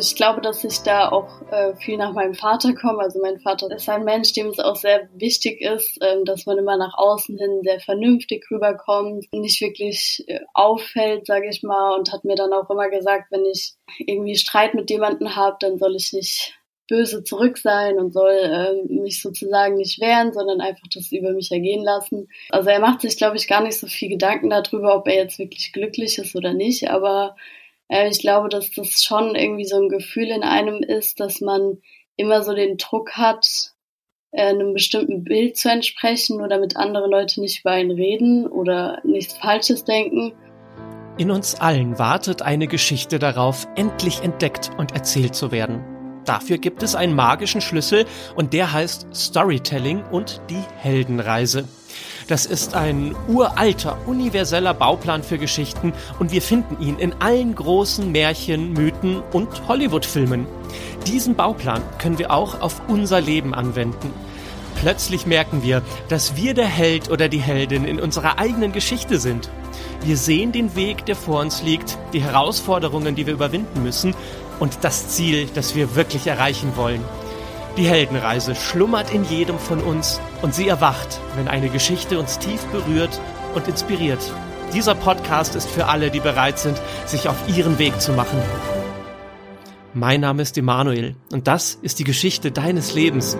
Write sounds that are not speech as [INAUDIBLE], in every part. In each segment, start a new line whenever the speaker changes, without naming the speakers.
Ich glaube, dass ich da auch äh, viel nach meinem Vater komme. Also mein Vater ist ein Mensch, dem es auch sehr wichtig ist, ähm, dass man immer nach außen hin sehr vernünftig rüberkommt, nicht wirklich äh, auffällt, sage ich mal, und hat mir dann auch immer gesagt, wenn ich irgendwie Streit mit jemandem habe, dann soll ich nicht böse zurück sein und soll äh, mich sozusagen nicht wehren, sondern einfach das über mich ergehen lassen. Also er macht sich, glaube ich, gar nicht so viel Gedanken darüber, ob er jetzt wirklich glücklich ist oder nicht, aber äh, ich glaube, dass das schon irgendwie so ein Gefühl in einem ist, dass man immer so den Druck hat, äh, einem bestimmten Bild zu entsprechen oder damit andere Leute nicht über einen reden oder nichts Falsches denken.
In uns allen wartet eine Geschichte darauf, endlich entdeckt und erzählt zu werden. Dafür gibt es einen magischen Schlüssel und der heißt Storytelling und die Heldenreise. Das ist ein uralter, universeller Bauplan für Geschichten und wir finden ihn in allen großen Märchen, Mythen und Hollywood-Filmen. Diesen Bauplan können wir auch auf unser Leben anwenden. Plötzlich merken wir, dass wir der Held oder die Heldin in unserer eigenen Geschichte sind. Wir sehen den Weg, der vor uns liegt, die Herausforderungen, die wir überwinden müssen und das Ziel, das wir wirklich erreichen wollen. Die Heldenreise schlummert in jedem von uns und sie erwacht, wenn eine Geschichte uns tief berührt und inspiriert. Dieser Podcast ist für alle, die bereit sind, sich auf ihren Weg zu machen. Mein Name ist Emanuel und das ist die Geschichte deines Lebens.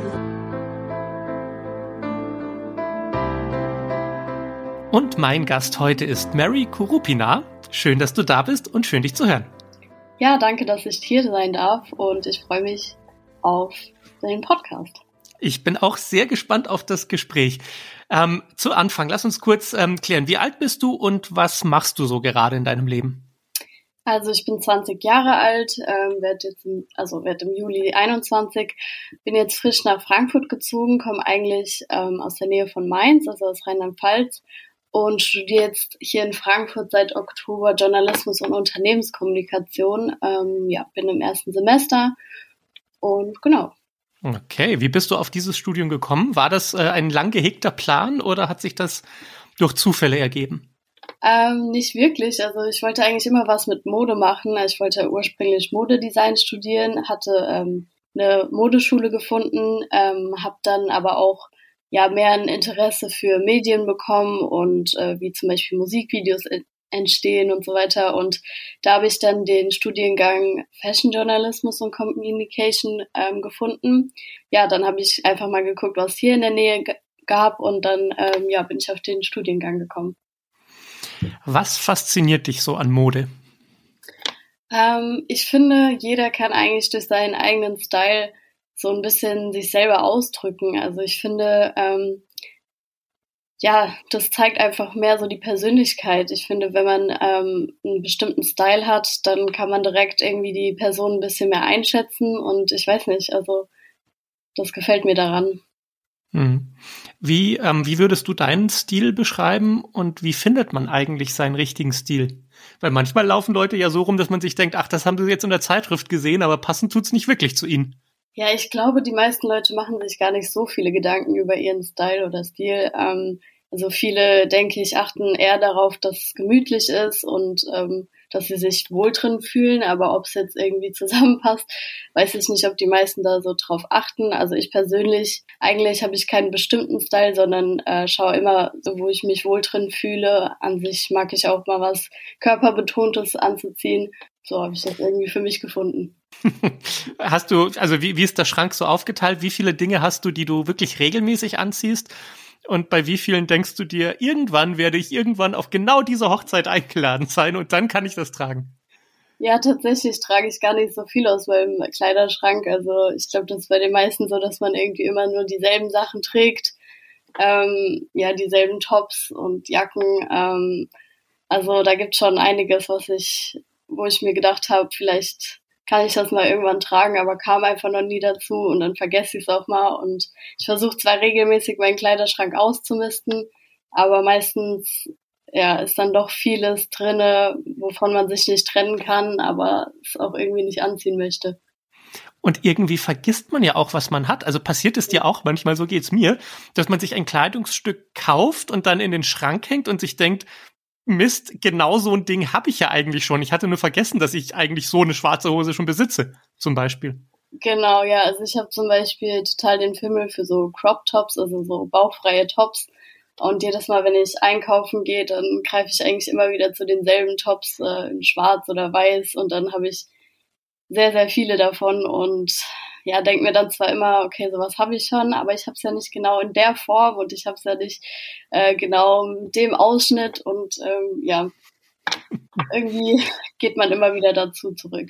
Und mein Gast heute ist Mary Kurupina. Schön, dass du da bist und schön dich zu hören.
Ja, danke, dass ich hier sein darf und ich freue mich auf den Podcast.
Ich bin auch sehr gespannt auf das Gespräch. Ähm, zu Anfang, lass uns kurz ähm, klären, wie alt bist du und was machst du so gerade in deinem Leben?
Also ich bin 20 Jahre alt, ähm, werde jetzt im, also werde im Juli 21, bin jetzt frisch nach Frankfurt gezogen, komme eigentlich ähm, aus der Nähe von Mainz, also aus Rheinland-Pfalz und studiere jetzt hier in Frankfurt seit Oktober Journalismus und Unternehmenskommunikation. Ähm, ja, bin im ersten Semester und genau.
Okay, wie bist du auf dieses Studium gekommen? War das äh, ein lang gehegter Plan oder hat sich das durch Zufälle ergeben?
Ähm, nicht wirklich. Also ich wollte eigentlich immer was mit Mode machen. Ich wollte ursprünglich Modedesign studieren, hatte ähm, eine Modeschule gefunden, ähm, habe dann aber auch ja mehr ein Interesse für Medien bekommen und äh, wie zum Beispiel Musikvideos entstehen und so weiter. Und da habe ich dann den Studiengang Fashion Journalismus und Communication ähm, gefunden. Ja, dann habe ich einfach mal geguckt, was hier in der Nähe gab und dann ähm, ja, bin ich auf den Studiengang gekommen.
Was fasziniert dich so an Mode?
Ähm, ich finde, jeder kann eigentlich durch seinen eigenen Style so ein bisschen sich selber ausdrücken. Also ich finde, ähm, ja, das zeigt einfach mehr so die Persönlichkeit. Ich finde, wenn man ähm, einen bestimmten Style hat, dann kann man direkt irgendwie die Person ein bisschen mehr einschätzen und ich weiß nicht, also das gefällt mir daran.
Hm. Wie, ähm, wie würdest du deinen Stil beschreiben und wie findet man eigentlich seinen richtigen Stil? Weil manchmal laufen Leute ja so rum, dass man sich denkt, ach, das haben sie jetzt in der Zeitschrift gesehen, aber passend tut's nicht wirklich zu ihnen.
Ja, ich glaube, die meisten Leute machen sich gar nicht so viele Gedanken über ihren Style oder Stil. Ähm, also viele, denke ich, achten eher darauf, dass es gemütlich ist und ähm, dass sie sich wohl drin fühlen. Aber ob es jetzt irgendwie [LAUGHS] zusammenpasst, weiß ich nicht, ob die meisten da so drauf achten. Also ich persönlich, eigentlich habe ich keinen bestimmten Style, sondern äh, schaue immer, wo ich mich wohl drin fühle. An sich mag ich auch mal was körperbetontes anzuziehen. So habe ich das irgendwie für mich gefunden. [LAUGHS]
hast du, also wie, wie ist der Schrank so aufgeteilt? Wie viele Dinge hast du, die du wirklich regelmäßig anziehst? Und bei wie vielen denkst du dir, irgendwann werde ich irgendwann auf genau diese Hochzeit eingeladen sein und dann kann ich das tragen?
Ja, tatsächlich trage ich gar nicht so viel aus meinem Kleiderschrank. Also ich glaube, das ist bei den meisten so, dass man irgendwie immer nur dieselben Sachen trägt. Ähm, ja, dieselben Tops und Jacken. Ähm, also da gibt schon einiges, was ich, wo ich mir gedacht habe, vielleicht kann ich das mal irgendwann tragen, aber kam einfach noch nie dazu und dann vergesse ich es auch mal. Und ich versuche zwar regelmäßig meinen Kleiderschrank auszumisten, aber meistens ja, ist dann doch vieles drinne, wovon man sich nicht trennen kann, aber es auch irgendwie nicht anziehen möchte.
Und irgendwie vergisst man ja auch, was man hat. Also passiert es dir auch manchmal, so geht's mir, dass man sich ein Kleidungsstück kauft und dann in den Schrank hängt und sich denkt, Mist, genau so ein Ding habe ich ja eigentlich schon. Ich hatte nur vergessen, dass ich eigentlich so eine schwarze Hose schon besitze, zum Beispiel.
Genau, ja. Also ich habe zum Beispiel total den Fimmel für so Crop Tops, also so bauchfreie Tops. Und jedes Mal, wenn ich einkaufen gehe, dann greife ich eigentlich immer wieder zu denselben Tops äh, in schwarz oder weiß. Und dann habe ich sehr, sehr viele davon und ja, denke mir dann zwar immer, okay, sowas habe ich schon, aber ich habe es ja nicht genau in der Form und ich habe es ja nicht äh, genau mit dem Ausschnitt und ähm, ja, [LAUGHS] irgendwie geht man immer wieder dazu zurück.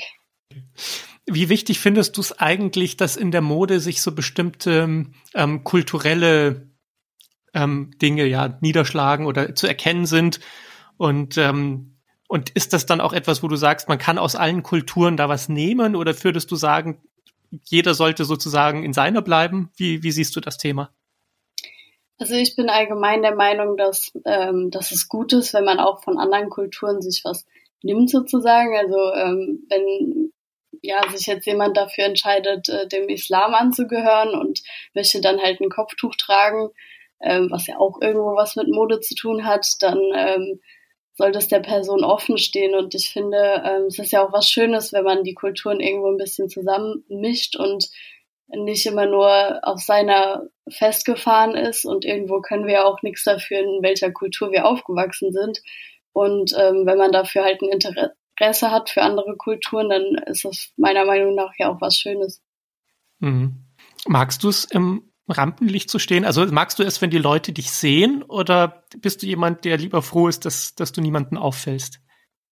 Wie wichtig findest du es eigentlich, dass in der Mode sich so bestimmte ähm, kulturelle ähm, Dinge ja niederschlagen oder zu erkennen sind? Und ähm, und ist das dann auch etwas, wo du sagst, man kann aus allen Kulturen da was nehmen? Oder würdest du sagen, jeder sollte sozusagen in seiner bleiben? Wie, wie siehst du das Thema?
Also ich bin allgemein der Meinung, dass, ähm, dass es gut ist, wenn man auch von anderen Kulturen sich was nimmt sozusagen. Also ähm, wenn ja sich jetzt jemand dafür entscheidet, äh, dem Islam anzugehören und möchte dann halt ein Kopftuch tragen, ähm, was ja auch irgendwo was mit Mode zu tun hat, dann ähm, soll das der Person offen stehen. Und ich finde, ähm, es ist ja auch was Schönes, wenn man die Kulturen irgendwo ein bisschen zusammenmischt und nicht immer nur auf seiner festgefahren ist. Und irgendwo können wir ja auch nichts dafür, in welcher Kultur wir aufgewachsen sind. Und ähm, wenn man dafür halt ein Interesse hat für andere Kulturen, dann ist das meiner Meinung nach ja auch was Schönes.
Mhm. Magst du es im Rampenlicht zu stehen? Also magst du es, wenn die Leute dich sehen oder bist du jemand, der lieber froh ist, dass, dass du niemanden auffällst?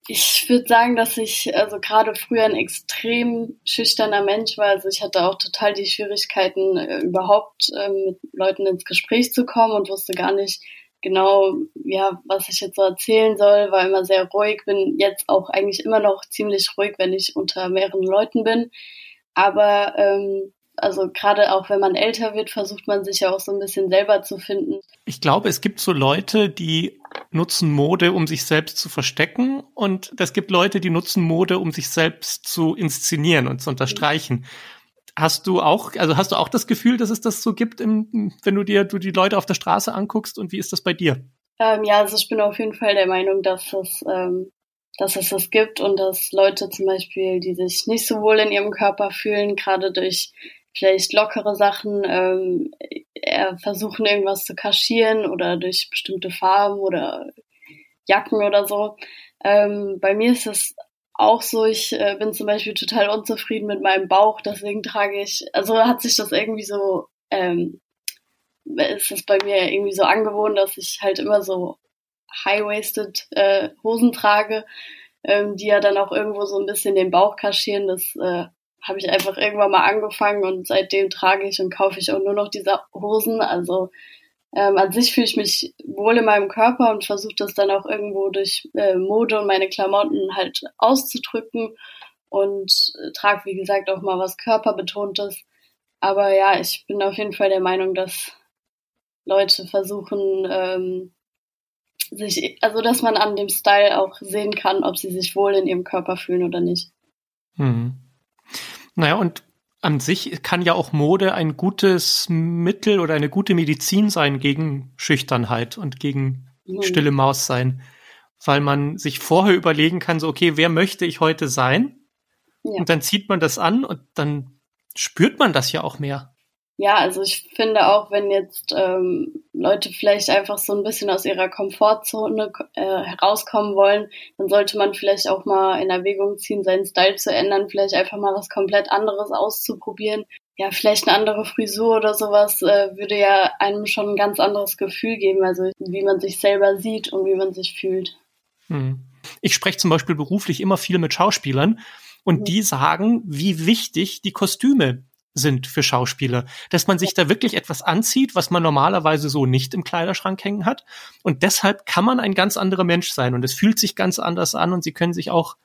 Ich würde sagen, dass ich also gerade früher ein extrem schüchterner Mensch war. Also ich hatte auch total die Schwierigkeiten, äh, überhaupt äh, mit Leuten ins Gespräch zu kommen und wusste gar nicht genau, ja, was ich jetzt so erzählen soll, war immer sehr ruhig, bin jetzt auch eigentlich immer noch ziemlich ruhig, wenn ich unter mehreren Leuten bin. Aber ähm, also gerade auch wenn man älter wird, versucht man sich ja auch so ein bisschen selber zu finden.
Ich glaube, es gibt so Leute, die nutzen Mode, um sich selbst zu verstecken und es gibt Leute, die nutzen Mode, um sich selbst zu inszenieren und zu unterstreichen. Hast du auch, also hast du auch das Gefühl, dass es das so gibt, im, wenn du dir du die Leute auf der Straße anguckst und wie ist das bei dir?
Ähm, ja, also ich bin auf jeden Fall der Meinung, dass es ähm, dass es das gibt und dass Leute zum Beispiel, die sich nicht so wohl in ihrem Körper fühlen, gerade durch vielleicht lockere Sachen ähm, versuchen, irgendwas zu kaschieren oder durch bestimmte Farben oder Jacken oder so. Ähm, bei mir ist es auch so, ich äh, bin zum Beispiel total unzufrieden mit meinem Bauch, deswegen trage ich, also hat sich das irgendwie so, ähm, ist es bei mir irgendwie so angewohnt, dass ich halt immer so high-waisted äh, Hosen trage, ähm, die ja dann auch irgendwo so ein bisschen den Bauch kaschieren. Das äh, habe ich einfach irgendwann mal angefangen und seitdem trage ich und kaufe ich auch nur noch diese Hosen. Also ähm, an sich fühle ich mich wohl in meinem Körper und versuche das dann auch irgendwo durch äh, Mode und meine Klamotten halt auszudrücken und äh, trage, wie gesagt, auch mal was körperbetontes. Aber ja, ich bin auf jeden Fall der Meinung, dass Leute versuchen, ähm, sich, also dass man an dem Style auch sehen kann, ob sie sich wohl in ihrem Körper fühlen oder nicht.
Mhm. Naja, und an sich kann ja auch Mode ein gutes Mittel oder eine gute Medizin sein gegen Schüchternheit und gegen mhm. stille Maus sein. Weil man sich vorher überlegen kann, so, okay, wer möchte ich heute sein? Ja. Und dann zieht man das an und dann spürt man das ja auch mehr.
Ja, also ich finde auch, wenn jetzt ähm, Leute vielleicht einfach so ein bisschen aus ihrer Komfortzone äh, herauskommen wollen, dann sollte man vielleicht auch mal in Erwägung ziehen, seinen Style zu ändern, vielleicht einfach mal was komplett anderes auszuprobieren. Ja, vielleicht eine andere Frisur oder sowas äh, würde ja einem schon ein ganz anderes Gefühl geben, also wie man sich selber sieht und wie man sich fühlt.
Hm. Ich spreche zum Beispiel beruflich immer viel mit Schauspielern und mhm. die sagen, wie wichtig die Kostüme sind für Schauspieler, dass man sich da wirklich etwas anzieht, was man normalerweise so nicht im Kleiderschrank hängen hat. Und deshalb kann man ein ganz anderer Mensch sein und es fühlt sich ganz anders an und sie können sich auch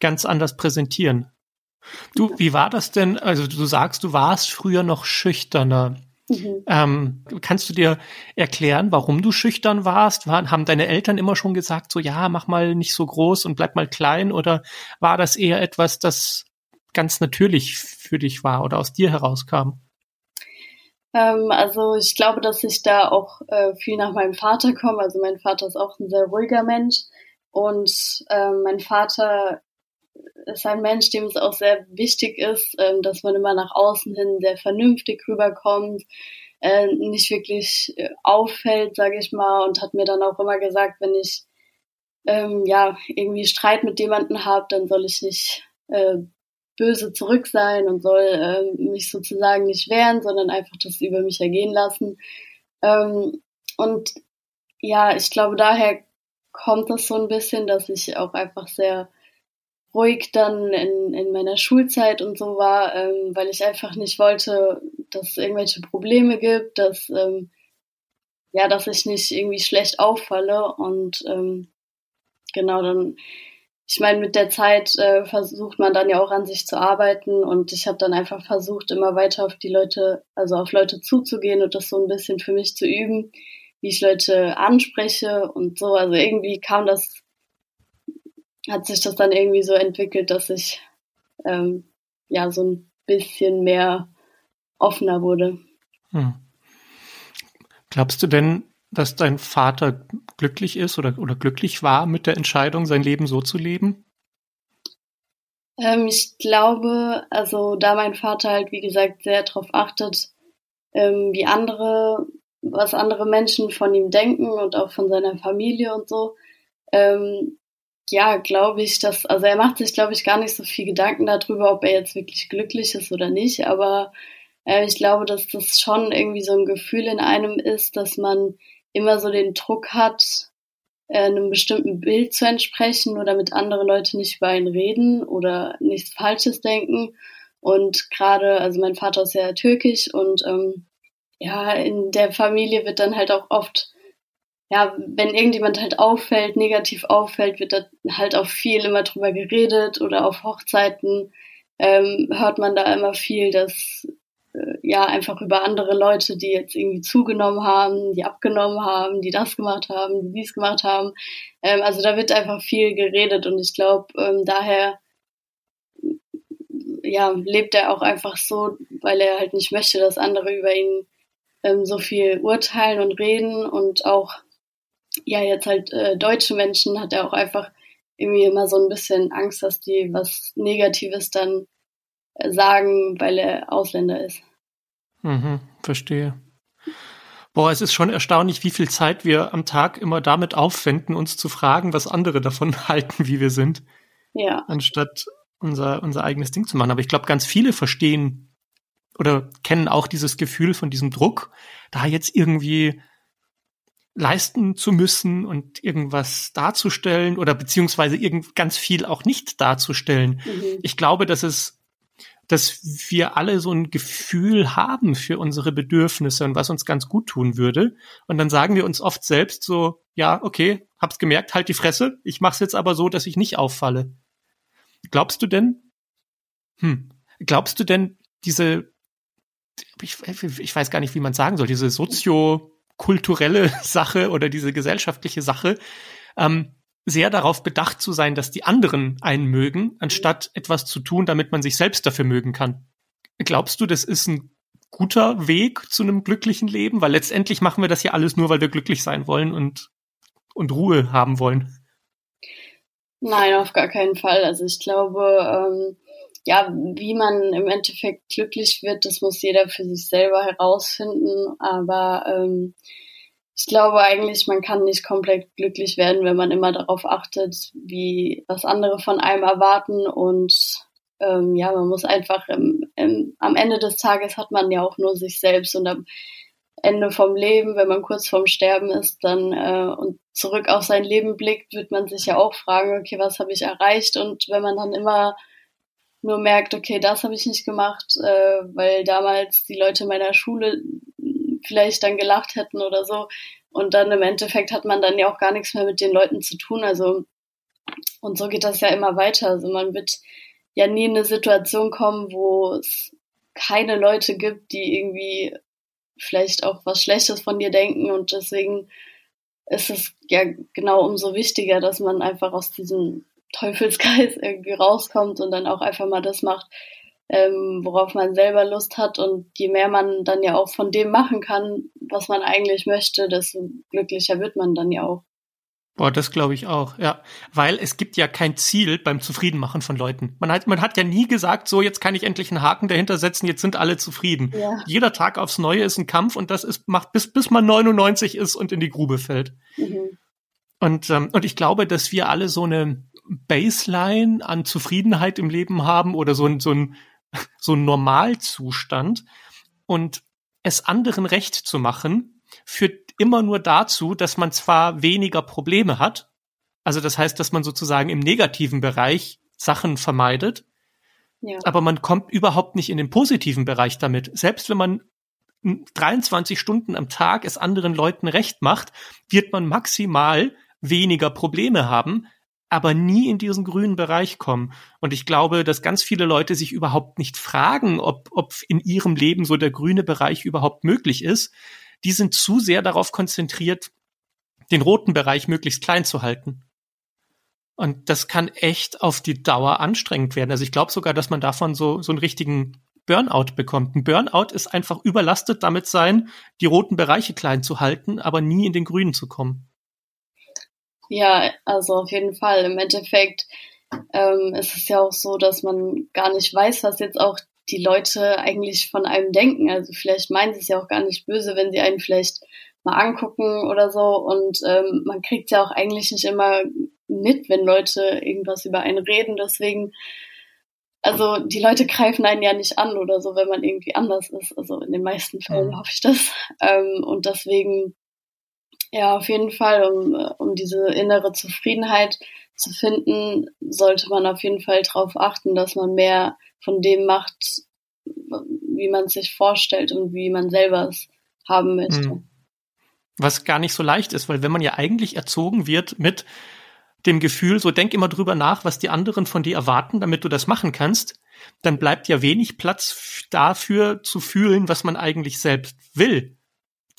ganz anders präsentieren. Du, wie war das denn? Also du sagst, du warst früher noch schüchterner. Mhm. Ähm, kannst du dir erklären, warum du schüchtern warst? War, haben deine Eltern immer schon gesagt, so ja, mach mal nicht so groß und bleib mal klein? Oder war das eher etwas, das ganz natürlich für dich war oder aus dir herauskam?
Ähm, also ich glaube, dass ich da auch äh, viel nach meinem Vater komme. Also mein Vater ist auch ein sehr ruhiger Mensch und äh, mein Vater ist ein Mensch, dem es auch sehr wichtig ist, äh, dass man immer nach außen hin sehr vernünftig rüberkommt, äh, nicht wirklich äh, auffällt, sage ich mal, und hat mir dann auch immer gesagt, wenn ich ähm, ja irgendwie Streit mit jemandem habe, dann soll ich nicht äh, böse zurück sein und soll äh, mich sozusagen nicht wehren, sondern einfach das über mich ergehen lassen. Ähm, und ja, ich glaube, daher kommt es so ein bisschen, dass ich auch einfach sehr ruhig dann in, in meiner Schulzeit und so war, ähm, weil ich einfach nicht wollte, dass es irgendwelche Probleme gibt, dass ähm, ja, dass ich nicht irgendwie schlecht auffalle und ähm, genau dann ich meine, mit der Zeit äh, versucht man dann ja auch an sich zu arbeiten und ich habe dann einfach versucht, immer weiter auf die Leute, also auf Leute zuzugehen und das so ein bisschen für mich zu üben, wie ich Leute anspreche und so. Also irgendwie kam das, hat sich das dann irgendwie so entwickelt, dass ich ähm, ja so ein bisschen mehr offener wurde. Hm.
Glaubst du denn, dass dein Vater glücklich ist oder, oder glücklich war mit der Entscheidung, sein Leben so zu leben?
Ähm, ich glaube, also da mein Vater halt, wie gesagt, sehr darauf achtet, ähm, wie andere, was andere Menschen von ihm denken und auch von seiner Familie und so, ähm, ja, glaube ich, dass, also er macht sich, glaube ich, gar nicht so viel Gedanken darüber, ob er jetzt wirklich glücklich ist oder nicht, aber äh, ich glaube, dass das schon irgendwie so ein Gefühl in einem ist, dass man immer so den Druck hat, äh, einem bestimmten Bild zu entsprechen oder mit anderen Leute nicht über ihn reden oder nichts Falsches denken. Und gerade, also mein Vater ist ja türkisch und ähm, ja, in der Familie wird dann halt auch oft, ja, wenn irgendjemand halt auffällt, negativ auffällt, wird da halt auch viel immer drüber geredet oder auf Hochzeiten ähm, hört man da immer viel, dass ja einfach über andere Leute, die jetzt irgendwie zugenommen haben, die abgenommen haben, die das gemacht haben, die dies gemacht haben. Ähm, also da wird einfach viel geredet und ich glaube, ähm, daher ja, lebt er auch einfach so, weil er halt nicht möchte, dass andere über ihn ähm, so viel urteilen und reden und auch ja jetzt halt äh, deutsche Menschen hat er auch einfach irgendwie immer so ein bisschen Angst, dass die was Negatives dann sagen, weil er Ausländer ist.
Mhm, verstehe. Boah, es ist schon erstaunlich, wie viel Zeit wir am Tag immer damit aufwenden, uns zu fragen, was andere davon [LAUGHS] halten, wie wir sind.
Ja.
Anstatt unser, unser eigenes Ding zu machen. Aber ich glaube, ganz viele verstehen oder kennen auch dieses Gefühl von diesem Druck, da jetzt irgendwie leisten zu müssen und irgendwas darzustellen oder beziehungsweise irgend ganz viel auch nicht darzustellen. Mhm. Ich glaube, dass es dass wir alle so ein Gefühl haben für unsere Bedürfnisse und was uns ganz gut tun würde. Und dann sagen wir uns oft selbst so, ja, okay, hab's gemerkt, halt die Fresse, ich mach's jetzt aber so, dass ich nicht auffalle. Glaubst du denn, hm, glaubst du denn, diese, ich, ich weiß gar nicht, wie man sagen soll, diese soziokulturelle [LAUGHS] Sache oder diese gesellschaftliche Sache, ähm, sehr darauf bedacht zu sein, dass die anderen einen mögen, anstatt etwas zu tun, damit man sich selbst dafür mögen kann. Glaubst du, das ist ein guter Weg zu einem glücklichen Leben? Weil letztendlich machen wir das ja alles nur, weil wir glücklich sein wollen und, und Ruhe haben wollen.
Nein, auf gar keinen Fall. Also ich glaube, ähm, ja, wie man im Endeffekt glücklich wird, das muss jeder für sich selber herausfinden. Aber ähm, ich glaube eigentlich, man kann nicht komplett glücklich werden, wenn man immer darauf achtet, wie was andere von einem erwarten und ähm, ja, man muss einfach im, im, am Ende des Tages hat man ja auch nur sich selbst und am Ende vom Leben, wenn man kurz vorm Sterben ist, dann äh, und zurück auf sein Leben blickt, wird man sich ja auch fragen, okay, was habe ich erreicht? Und wenn man dann immer nur merkt, okay, das habe ich nicht gemacht, äh, weil damals die Leute meiner Schule vielleicht dann gelacht hätten oder so. Und dann im Endeffekt hat man dann ja auch gar nichts mehr mit den Leuten zu tun. Also, und so geht das ja immer weiter. Also man wird ja nie in eine Situation kommen, wo es keine Leute gibt, die irgendwie vielleicht auch was Schlechtes von dir denken. Und deswegen ist es ja genau umso wichtiger, dass man einfach aus diesem Teufelskreis [LAUGHS] irgendwie rauskommt und dann auch einfach mal das macht, ähm, worauf man selber Lust hat. Und je mehr man dann ja auch von dem machen kann, was man eigentlich möchte, desto glücklicher wird man dann ja auch.
Boah, das glaube ich auch, ja. Weil es gibt ja kein Ziel beim Zufriedenmachen von Leuten. Man hat, man hat ja nie gesagt, so jetzt kann ich endlich einen Haken dahinter setzen, jetzt sind alle zufrieden. Ja. Jeder Tag aufs Neue ist ein Kampf und das ist, macht bis, bis man 99 ist und in die Grube fällt. Mhm. Und, ähm, und ich glaube, dass wir alle so eine Baseline an Zufriedenheit im Leben haben oder so ein, so ein, [LAUGHS] so ein Normalzustand und es anderen recht zu machen, führt immer nur dazu, dass man zwar weniger Probleme hat, also das heißt, dass man sozusagen im negativen Bereich Sachen vermeidet, ja. aber man kommt überhaupt nicht in den positiven Bereich damit. Selbst wenn man 23 Stunden am Tag es anderen Leuten recht macht, wird man maximal weniger Probleme haben, aber nie in diesen grünen Bereich kommen. Und ich glaube, dass ganz viele Leute sich überhaupt nicht fragen, ob, ob in ihrem Leben so der grüne Bereich überhaupt möglich ist, die sind zu sehr darauf konzentriert, den roten Bereich möglichst klein zu halten. Und das kann echt auf die Dauer anstrengend werden. Also ich glaube sogar, dass man davon so, so einen richtigen Burnout bekommt. Ein Burnout ist einfach überlastet damit sein, die roten Bereiche klein zu halten, aber nie in den grünen zu kommen.
Ja, also auf jeden Fall. Im Endeffekt ähm, ist es ja auch so, dass man gar nicht weiß, was jetzt auch die Leute eigentlich von einem denken. Also vielleicht meinen sie es ja auch gar nicht böse, wenn sie einen vielleicht mal angucken oder so. Und ähm, man kriegt ja auch eigentlich nicht immer mit, wenn Leute irgendwas über einen reden. Deswegen, also die Leute greifen einen ja nicht an oder so, wenn man irgendwie anders ist. Also in den meisten Fällen mhm. hoffe ich das. Ähm, und deswegen, ja, auf jeden Fall, um, um diese innere Zufriedenheit zu finden, sollte man auf jeden Fall darauf achten, dass man mehr von dem macht, wie man es sich vorstellt und wie man selber es haben möchte. Hm.
Was gar nicht so leicht ist, weil wenn man ja eigentlich erzogen wird mit dem Gefühl, so denk immer drüber nach, was die anderen von dir erwarten, damit du das machen kannst, dann bleibt ja wenig Platz dafür zu fühlen, was man eigentlich selbst will.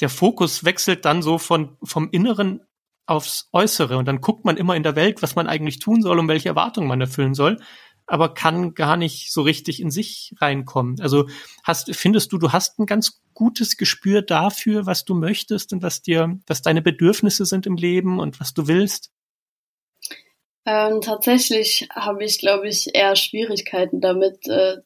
Der Fokus wechselt dann so von, vom Inneren aufs Äußere und dann guckt man immer in der Welt, was man eigentlich tun soll und welche Erwartungen man erfüllen soll aber kann gar nicht so richtig in sich reinkommen. Also hast, findest du, du hast ein ganz gutes Gespür dafür, was du möchtest und was dir, was deine Bedürfnisse sind im Leben und was du willst?
Ähm, tatsächlich habe ich, glaube ich, eher Schwierigkeiten damit, äh,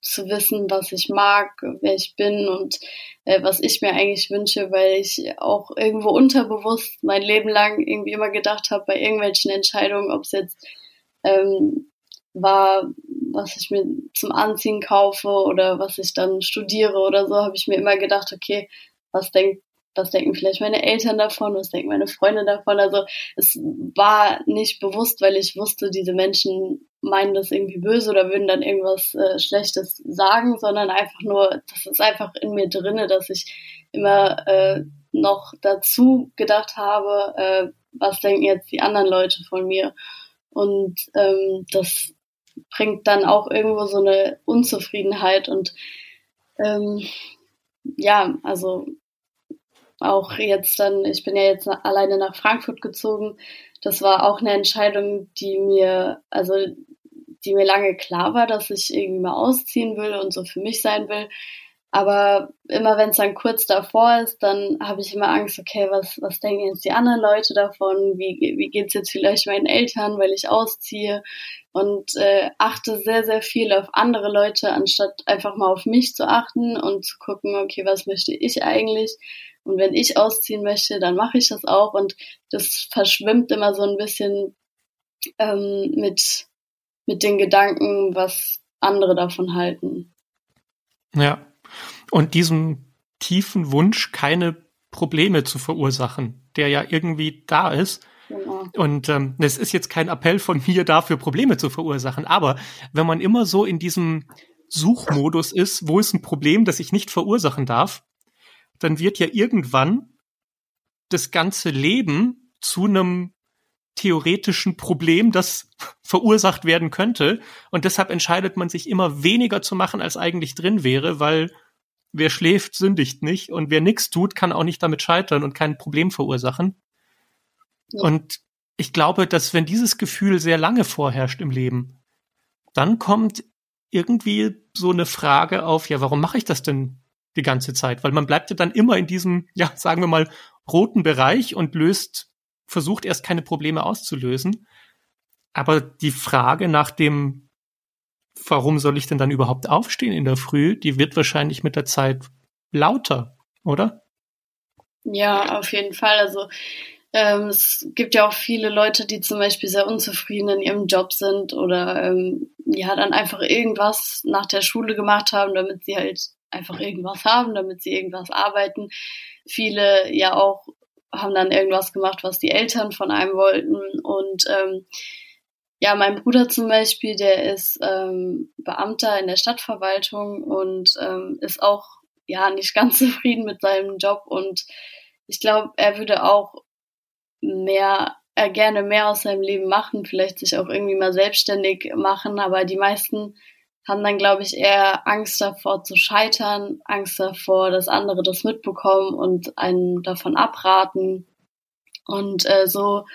zu wissen, was ich mag, wer ich bin und äh, was ich mir eigentlich wünsche, weil ich auch irgendwo unterbewusst mein Leben lang irgendwie immer gedacht habe, bei irgendwelchen Entscheidungen, ob es jetzt ähm, war, was ich mir zum Anziehen kaufe oder was ich dann studiere oder so, habe ich mir immer gedacht, okay, was denkt was denken vielleicht meine Eltern davon, was denken meine Freunde davon. Also es war nicht bewusst, weil ich wusste, diese Menschen meinen das irgendwie böse oder würden dann irgendwas äh, Schlechtes sagen, sondern einfach nur, das ist einfach in mir drinne, dass ich immer äh, noch dazu gedacht habe, äh, was denken jetzt die anderen Leute von mir. Und ähm, das bringt dann auch irgendwo so eine Unzufriedenheit und ähm, ja, also auch jetzt dann, ich bin ja jetzt alleine nach Frankfurt gezogen. Das war auch eine Entscheidung, die mir, also die mir lange klar war, dass ich irgendwie mal ausziehen will und so für mich sein will. Aber immer wenn es dann kurz davor ist, dann habe ich immer Angst, okay, was, was denken jetzt die anderen Leute davon? Wie, wie geht's jetzt vielleicht meinen Eltern, weil ich ausziehe? Und äh, achte sehr, sehr viel auf andere Leute, anstatt einfach mal auf mich zu achten und zu gucken, okay, was möchte ich eigentlich? Und wenn ich ausziehen möchte, dann mache ich das auch. Und das verschwimmt immer so ein bisschen ähm, mit, mit den Gedanken, was andere davon halten.
Ja, und diesem tiefen Wunsch, keine Probleme zu verursachen, der ja irgendwie da ist. Genau. Und ähm, es ist jetzt kein Appell von [LAUGHS] mir dafür, Probleme zu verursachen. Aber wenn man immer so in diesem Suchmodus ist, wo ist ein Problem, das ich nicht verursachen darf, dann wird ja irgendwann das ganze Leben zu einem theoretischen Problem, das verursacht werden könnte. Und deshalb entscheidet man sich immer weniger zu machen, als eigentlich drin wäre, weil wer schläft, sündigt nicht und wer nichts tut, kann auch nicht damit scheitern und kein Problem verursachen. Ja. Und ich glaube, dass wenn dieses Gefühl sehr lange vorherrscht im Leben, dann kommt irgendwie so eine Frage auf, ja, warum mache ich das denn die ganze Zeit? Weil man bleibt ja dann immer in diesem, ja, sagen wir mal, roten Bereich und löst, versucht erst keine Probleme auszulösen. Aber die Frage nach dem, warum soll ich denn dann überhaupt aufstehen in der Früh, die wird wahrscheinlich mit der Zeit lauter, oder?
Ja, auf jeden Fall. Also ähm, es gibt ja auch viele Leute, die zum Beispiel sehr unzufrieden in ihrem Job sind oder ähm, ja dann einfach irgendwas nach der Schule gemacht haben, damit sie halt einfach irgendwas haben, damit sie irgendwas arbeiten. Viele ja auch haben dann irgendwas gemacht, was die Eltern von einem wollten. Und ähm, ja, mein Bruder zum Beispiel, der ist ähm, Beamter in der Stadtverwaltung und ähm, ist auch ja nicht [LAUGHS] ganz zufrieden mit seinem Job. Und ich glaube, er würde auch mehr, er gerne mehr aus seinem Leben machen, vielleicht sich auch irgendwie mal selbstständig machen, aber die meisten haben dann, glaube ich, eher Angst davor zu scheitern, Angst davor, dass andere das mitbekommen und einen davon abraten. Und äh, so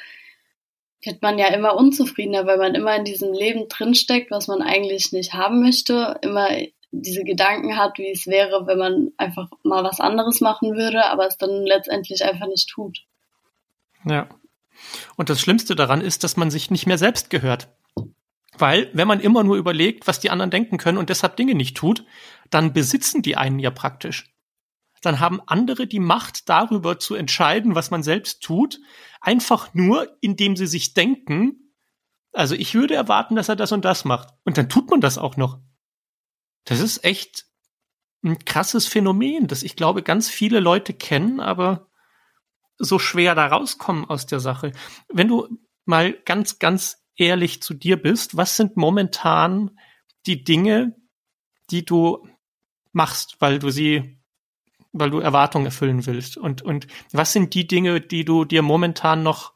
wird man ja immer unzufriedener, weil man immer in diesem Leben drinsteckt, was man eigentlich nicht haben möchte, immer diese Gedanken hat, wie es wäre, wenn man einfach mal was anderes machen würde, aber es dann letztendlich einfach nicht tut.
Ja. Und das Schlimmste daran ist, dass man sich nicht mehr selbst gehört. Weil, wenn man immer nur überlegt, was die anderen denken können und deshalb Dinge nicht tut, dann besitzen die einen ja praktisch. Dann haben andere die Macht darüber zu entscheiden, was man selbst tut, einfach nur, indem sie sich denken, also ich würde erwarten, dass er das und das macht. Und dann tut man das auch noch. Das ist echt ein krasses Phänomen, das ich glaube, ganz viele Leute kennen, aber so schwer da rauskommen aus der Sache. Wenn du mal ganz, ganz ehrlich zu dir bist, was sind momentan die Dinge, die du machst, weil du sie, weil du Erwartungen erfüllen willst? Und, und was sind die Dinge, die du dir momentan noch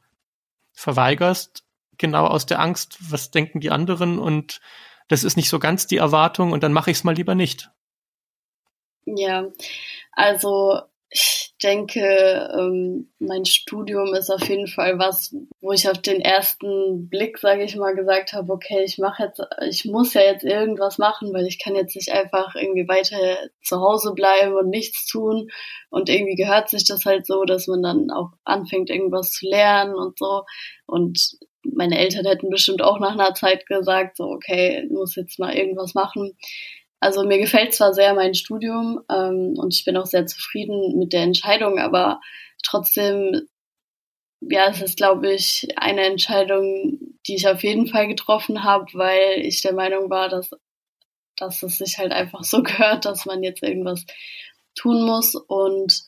verweigerst, genau aus der Angst, was denken die anderen und das ist nicht so ganz die Erwartung und dann mache ich es mal lieber nicht.
Ja, also ich denke, ähm, mein Studium ist auf jeden Fall was, wo ich auf den ersten Blick, sage ich mal, gesagt habe, okay, ich mache jetzt, ich muss ja jetzt irgendwas machen, weil ich kann jetzt nicht einfach irgendwie weiter zu Hause bleiben und nichts tun. Und irgendwie gehört sich das halt so, dass man dann auch anfängt, irgendwas zu lernen und so. Und meine Eltern hätten bestimmt auch nach einer Zeit gesagt, so, okay, du musst jetzt mal irgendwas machen. Also mir gefällt zwar sehr mein Studium ähm, und ich bin auch sehr zufrieden mit der Entscheidung, aber trotzdem, ja, es ist, glaube ich, eine Entscheidung, die ich auf jeden Fall getroffen habe, weil ich der Meinung war, dass, dass es sich halt einfach so [LAUGHS] gehört, dass man jetzt irgendwas tun muss. Und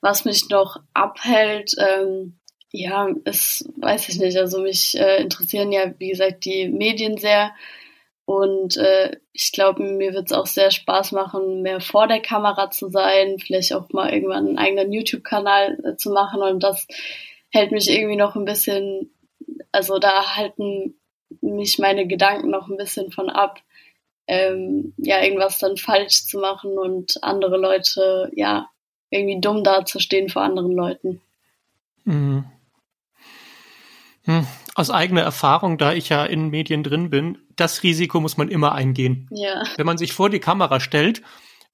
was mich noch abhält, ähm, ja, ist, weiß ich nicht. Also mich äh, interessieren ja, wie gesagt, die Medien sehr. Und äh, ich glaube, mir wird es auch sehr Spaß machen, mehr vor der Kamera zu sein, vielleicht auch mal irgendwann einen eigenen YouTube-Kanal äh, zu machen. Und das hält mich irgendwie noch ein bisschen, also da halten mich meine Gedanken noch ein bisschen von ab, ähm, ja, irgendwas dann falsch zu machen und andere Leute, ja, irgendwie dumm dazustehen vor anderen Leuten.
Mhm. Hm. Aus eigener Erfahrung, da ich ja in Medien drin bin, das Risiko muss man immer eingehen.
Ja.
Wenn man sich vor die Kamera stellt,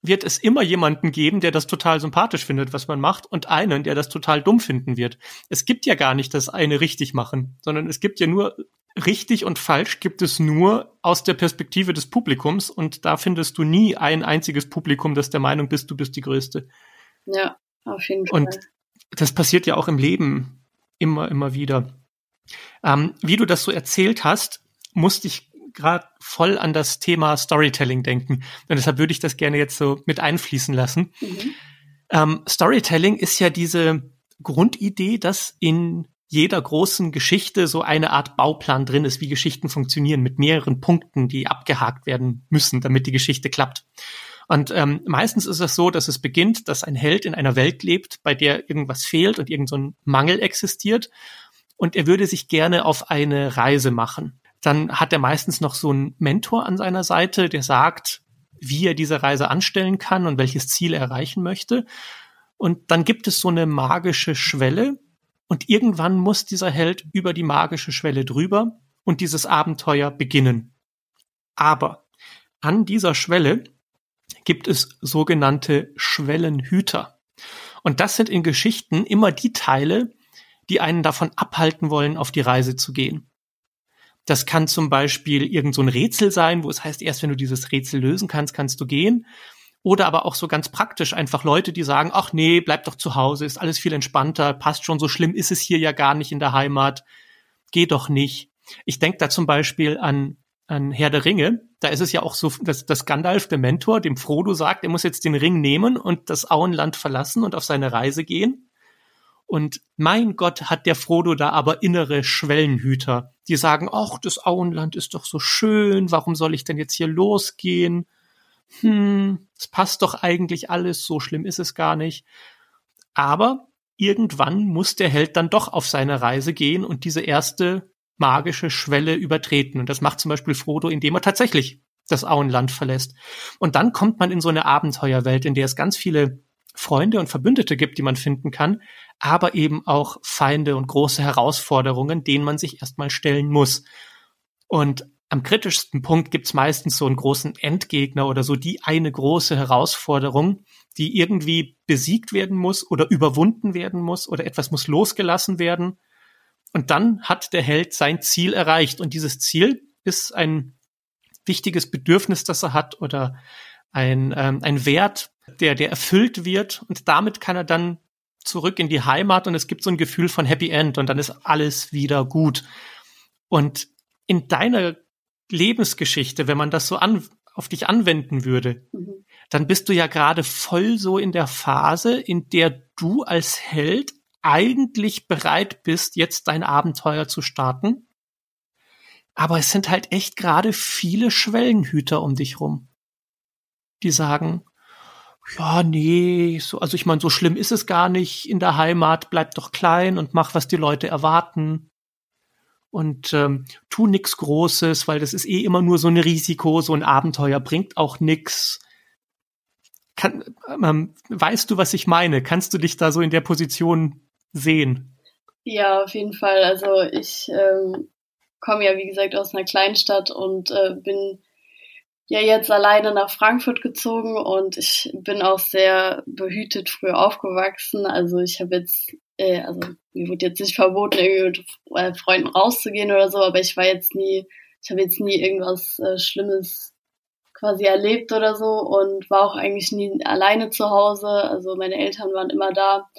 wird es immer jemanden geben, der das total sympathisch findet, was man macht, und einen, der das total dumm finden wird. Es gibt ja gar nicht das eine richtig machen, sondern es gibt ja nur richtig und falsch gibt es nur aus der Perspektive des Publikums und da findest du nie ein einziges Publikum, das der Meinung bist, du bist die Größte.
Ja, auf jeden Fall.
Und das passiert ja auch im Leben immer, immer wieder. Ähm, wie du das so erzählt hast, musste ich gerade voll an das Thema Storytelling denken. Und deshalb würde ich das gerne jetzt so mit einfließen lassen. Mhm. Ähm, Storytelling ist ja diese Grundidee, dass in jeder großen Geschichte so eine Art Bauplan drin ist, wie Geschichten funktionieren, mit mehreren Punkten, die abgehakt werden müssen, damit die Geschichte klappt. Und ähm, meistens ist es so, dass es beginnt, dass ein Held in einer Welt lebt, bei der irgendwas fehlt und irgendein so Mangel existiert und er würde sich gerne auf eine Reise machen. Dann hat er meistens noch so einen Mentor an seiner Seite, der sagt, wie er diese Reise anstellen kann und welches Ziel er erreichen möchte. Und dann gibt es so eine magische Schwelle und irgendwann muss dieser Held über die magische Schwelle drüber und dieses Abenteuer beginnen. Aber an dieser Schwelle gibt es sogenannte Schwellenhüter. Und das sind in Geschichten immer die Teile, die einen davon abhalten wollen, auf die Reise zu gehen. Das kann zum Beispiel irgend so Rätsel sein, wo es heißt, erst wenn du dieses Rätsel lösen kannst, kannst du gehen. Oder aber auch so ganz praktisch einfach Leute, die sagen, ach nee, bleib doch zu Hause, ist alles viel entspannter, passt schon, so schlimm ist es hier ja gar nicht in der Heimat, geh doch nicht. Ich denke da zum Beispiel an, an Herr der Ringe, da ist es ja auch so, dass, dass Gandalf, der Mentor, dem Frodo sagt, er muss jetzt den Ring nehmen und das Auenland verlassen und auf seine Reise gehen. Und mein Gott hat der Frodo da aber innere Schwellenhüter, die sagen, ach, das Auenland ist doch so schön, warum soll ich denn jetzt hier losgehen? Hm, es passt doch eigentlich alles, so schlimm ist es gar nicht. Aber irgendwann muss der Held dann doch auf seine Reise gehen und diese erste magische Schwelle übertreten. Und das macht zum Beispiel Frodo, indem er tatsächlich das Auenland verlässt. Und dann kommt man in so eine Abenteuerwelt, in der es ganz viele Freunde und Verbündete gibt, die man finden kann, aber eben auch Feinde und große Herausforderungen, denen man sich erstmal stellen muss. Und am kritischsten Punkt gibt's meistens so einen großen Endgegner oder so die eine große Herausforderung, die irgendwie besiegt werden muss oder überwunden werden muss oder etwas muss losgelassen werden. Und dann hat der Held sein Ziel erreicht. Und dieses Ziel ist ein wichtiges Bedürfnis, das er hat oder ein, ähm, ein Wert, der, der erfüllt wird und damit kann er dann zurück in die Heimat und es gibt so ein Gefühl von Happy End und dann ist alles wieder gut. Und in deiner Lebensgeschichte, wenn man das so an, auf dich anwenden würde, mhm. dann bist du ja gerade voll so in der Phase, in der du als Held eigentlich bereit bist, jetzt dein Abenteuer zu starten. Aber es sind halt echt gerade viele Schwellenhüter um dich rum die sagen, ja, nee, so, also ich meine, so schlimm ist es gar nicht in der Heimat, bleib doch klein und mach, was die Leute erwarten. Und ähm, tu nix Großes, weil das ist eh immer nur so ein Risiko, so ein Abenteuer bringt auch. Kann, ähm, weißt du, was ich meine? Kannst du dich da so in der Position sehen?
Ja, auf jeden Fall. Also ich ähm, komme ja, wie gesagt, aus einer Kleinstadt und äh, bin ja jetzt alleine nach Frankfurt gezogen und ich bin auch sehr behütet früher aufgewachsen. Also ich habe jetzt, äh, also mir wurde jetzt nicht verboten, irgendwie mit äh, Freunden rauszugehen oder so, aber ich war jetzt nie, ich habe jetzt nie irgendwas äh, Schlimmes quasi erlebt oder so und war auch eigentlich nie alleine zu Hause. Also meine Eltern waren immer da.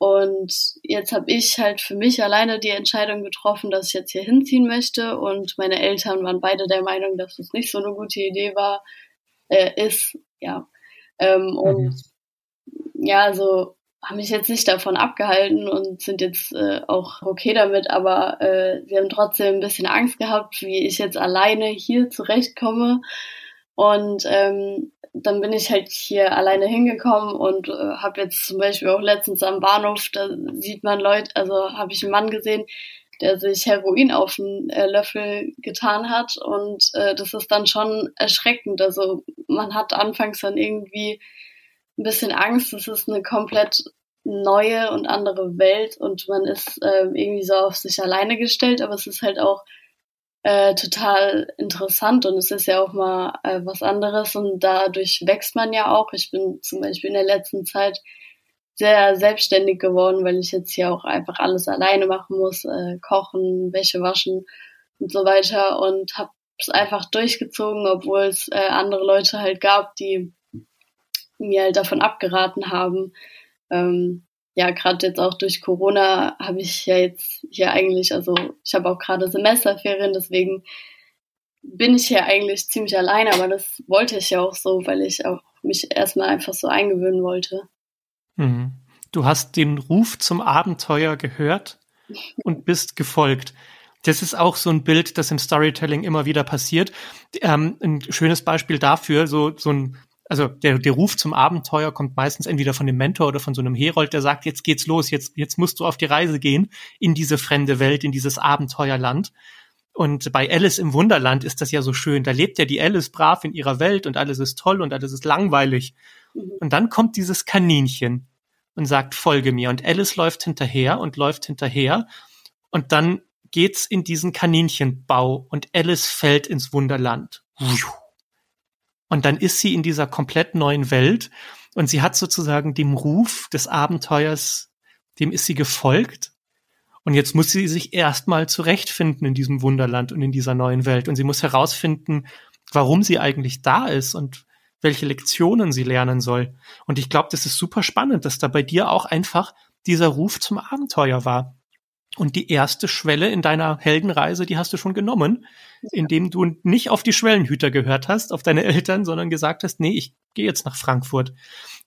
Und jetzt habe ich halt für mich alleine die Entscheidung getroffen, dass ich jetzt hier hinziehen möchte. Und meine Eltern waren beide der Meinung, dass es nicht so eine gute Idee war, äh, ist, ja. Ähm, mhm. Und ja, also haben mich jetzt nicht davon abgehalten und sind jetzt äh, auch okay damit, aber äh, sie haben trotzdem ein bisschen Angst gehabt, wie ich jetzt alleine hier zurechtkomme. Und ähm, dann bin ich halt hier alleine hingekommen und äh, habe jetzt zum Beispiel auch letztens am Bahnhof, da sieht man Leute, also habe ich einen Mann gesehen, der sich Heroin auf den äh, Löffel getan hat und äh, das ist dann schon erschreckend. Also man hat anfangs dann irgendwie ein bisschen Angst, es ist eine komplett neue und andere Welt und man ist äh, irgendwie so auf sich alleine gestellt, aber es ist halt auch äh, total interessant und es ist ja auch mal äh, was anderes und dadurch wächst man ja auch. Ich bin zum Beispiel in der letzten Zeit sehr selbstständig geworden, weil ich jetzt hier auch einfach alles alleine machen muss, äh, kochen, Wäsche waschen und so weiter und habe es einfach durchgezogen, obwohl es äh, andere Leute halt gab, die mir halt davon abgeraten haben. Ähm, ja, gerade jetzt auch durch Corona habe ich ja jetzt hier eigentlich, also ich habe auch gerade Semesterferien, deswegen bin ich hier eigentlich ziemlich alleine, aber das wollte ich ja auch so, weil ich auch mich erstmal einfach so eingewöhnen wollte.
Mhm. Du hast den Ruf zum Abenteuer gehört und [LAUGHS] bist gefolgt. Das ist auch so ein Bild, das im Storytelling immer wieder passiert. Ähm, ein schönes Beispiel dafür, so, so ein also der, der Ruf zum Abenteuer kommt meistens entweder von dem Mentor oder von so einem Herold, der sagt, jetzt geht's los, jetzt, jetzt musst du auf die Reise gehen in diese fremde Welt, in dieses Abenteuerland. Und bei Alice im Wunderland ist das ja so schön. Da lebt ja die Alice brav in ihrer Welt und alles ist toll und alles ist langweilig. Mhm. Und dann kommt dieses Kaninchen und sagt, folge mir. Und Alice läuft hinterher und läuft hinterher. Und dann geht's in diesen Kaninchenbau und Alice fällt ins Wunderland. Und dann ist sie in dieser komplett neuen Welt und sie hat sozusagen dem Ruf des Abenteuers, dem ist sie gefolgt. Und jetzt muss sie sich erstmal zurechtfinden in diesem Wunderland und in dieser neuen Welt. Und sie muss herausfinden, warum sie eigentlich da ist und welche Lektionen sie lernen soll. Und ich glaube, das ist super spannend, dass da bei dir auch einfach dieser Ruf zum Abenteuer war. Und die erste Schwelle in deiner Heldenreise, die hast du schon genommen, indem du nicht auf die Schwellenhüter gehört hast, auf deine Eltern, sondern gesagt hast, nee, ich gehe jetzt nach Frankfurt.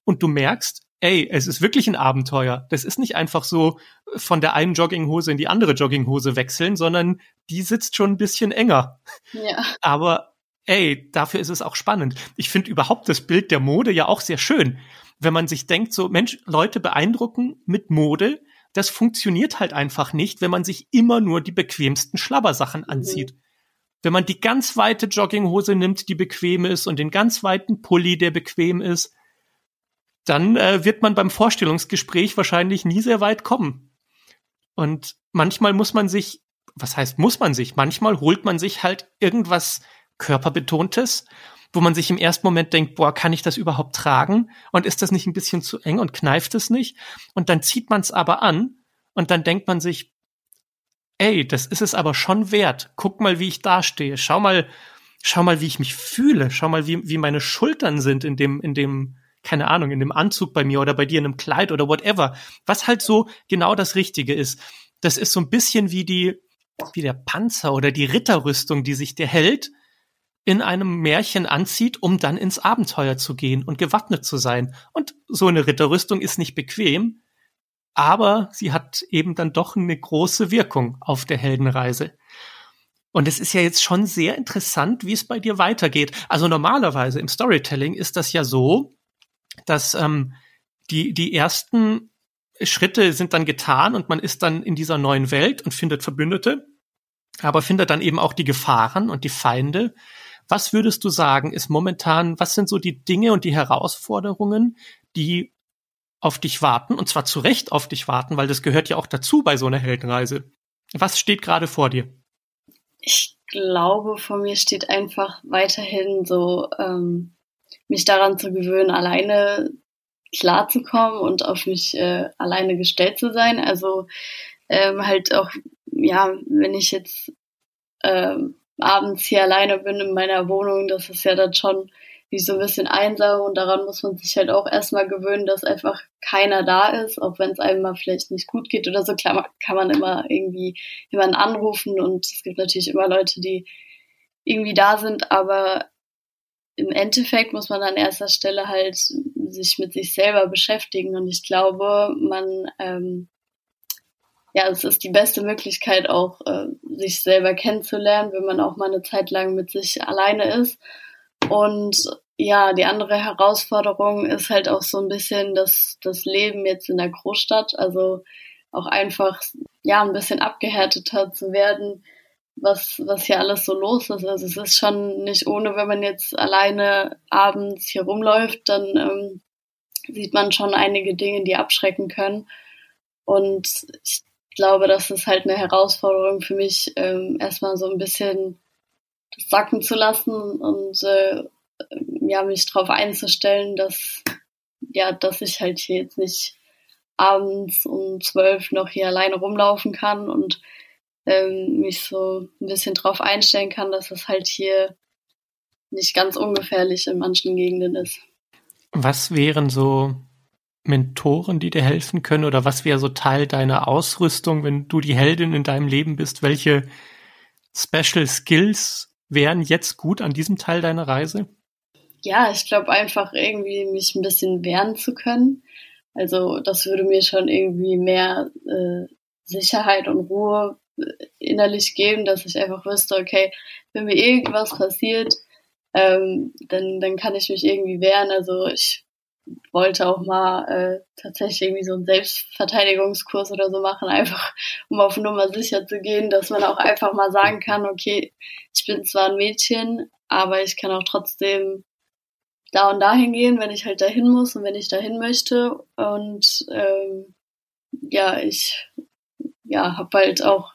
Und du merkst, ey, es ist wirklich ein Abenteuer. Das ist nicht einfach so von der einen Jogginghose in die andere Jogginghose wechseln, sondern die sitzt schon ein bisschen enger. Ja. Aber ey, dafür ist es auch spannend. Ich finde überhaupt das Bild der Mode ja auch sehr schön. Wenn man sich denkt, so Mensch, Leute beeindrucken mit Mode, das funktioniert halt einfach nicht, wenn man sich immer nur die bequemsten Schlabbersachen mhm. anzieht. Mhm. Wenn man die ganz weite Jogginghose nimmt, die bequem ist, und den ganz weiten Pulli, der bequem ist, dann äh, wird man beim Vorstellungsgespräch wahrscheinlich nie sehr weit kommen. Und manchmal muss man sich, was heißt muss man sich? Manchmal holt man sich halt irgendwas körperbetontes, wo man sich im ersten Moment denkt, boah, kann ich das überhaupt tragen? Und ist das nicht ein bisschen zu eng und kneift es nicht? Und dann zieht man es aber an und dann denkt man sich, ey, das ist es aber schon wert. Guck mal, wie ich dastehe. Schau mal, schau mal, wie ich mich fühle. Schau mal, wie, wie meine Schultern sind in dem, in dem, keine Ahnung, in dem Anzug bei mir oder bei dir in einem Kleid oder whatever. Was halt so genau das Richtige ist. Das ist so ein bisschen wie die, wie der Panzer oder die Ritterrüstung, die sich der Held in einem Märchen anzieht, um dann ins Abenteuer zu gehen und gewappnet zu sein. Und so eine Ritterrüstung ist nicht bequem, aber sie hat eben dann doch eine große Wirkung auf der Heldenreise. Und es ist ja jetzt schon sehr interessant, wie es bei dir weitergeht. Also normalerweise im Storytelling ist das ja so, dass ähm, die, die ersten Schritte sind dann getan und man ist dann in dieser neuen Welt und findet Verbündete, aber findet dann eben auch die Gefahren und die Feinde, was würdest du sagen, ist momentan, was sind so die Dinge und die Herausforderungen, die auf dich warten, und zwar zu Recht auf dich warten, weil das gehört ja auch dazu bei so einer Heldenreise. Was steht gerade vor dir?
Ich glaube, vor mir steht einfach weiterhin so, ähm, mich daran zu gewöhnen, alleine klarzukommen und auf mich äh, alleine gestellt zu sein. Also ähm, halt auch, ja, wenn ich jetzt ähm, abends hier alleine bin in meiner Wohnung, das ist ja dann schon wie so ein bisschen einsam und daran muss man sich halt auch erstmal gewöhnen, dass einfach keiner da ist, auch wenn es einem mal vielleicht nicht gut geht oder so. Klar kann man immer irgendwie jemanden anrufen und es gibt natürlich immer Leute, die irgendwie da sind, aber im Endeffekt muss man an erster Stelle halt sich mit sich selber beschäftigen und ich glaube, man ähm, ja, es ist die beste Möglichkeit auch, äh, sich selber kennenzulernen, wenn man auch mal eine Zeit lang mit sich alleine ist. Und ja, die andere Herausforderung ist halt auch so ein bisschen das, das Leben jetzt in der Großstadt. Also auch einfach, ja, ein bisschen abgehärteter zu werden, was, was hier alles so los ist. Also es ist schon nicht ohne, wenn man jetzt alleine abends hier rumläuft, dann ähm, sieht man schon einige Dinge, die abschrecken können. Und ich glaube, das ist halt eine Herausforderung für mich, ähm, erstmal so ein bisschen das sacken zu lassen und äh, ja, mich darauf einzustellen, dass ja, dass ich halt hier jetzt nicht abends um zwölf noch hier alleine rumlaufen kann und ähm, mich so ein bisschen darauf einstellen kann, dass es halt hier nicht ganz ungefährlich in manchen Gegenden ist.
Was wären so Mentoren, die dir helfen können? Oder was wäre so Teil deiner Ausrüstung, wenn du die Heldin in deinem Leben bist? Welche Special Skills wären jetzt gut an diesem Teil deiner Reise?
Ja, ich glaube einfach irgendwie mich ein bisschen wehren zu können. Also das würde mir schon irgendwie mehr äh, Sicherheit und Ruhe äh, innerlich geben, dass ich einfach wüsste, okay, wenn mir irgendwas passiert, ähm, dann, dann kann ich mich irgendwie wehren. Also ich wollte auch mal äh, tatsächlich irgendwie so einen Selbstverteidigungskurs oder so machen, einfach um auf Nummer sicher zu gehen, dass man auch einfach mal sagen kann, okay, ich bin zwar ein Mädchen, aber ich kann auch trotzdem da und dahin gehen, wenn ich halt dahin muss und wenn ich dahin möchte. Und ähm, ja, ich ja, habe halt auch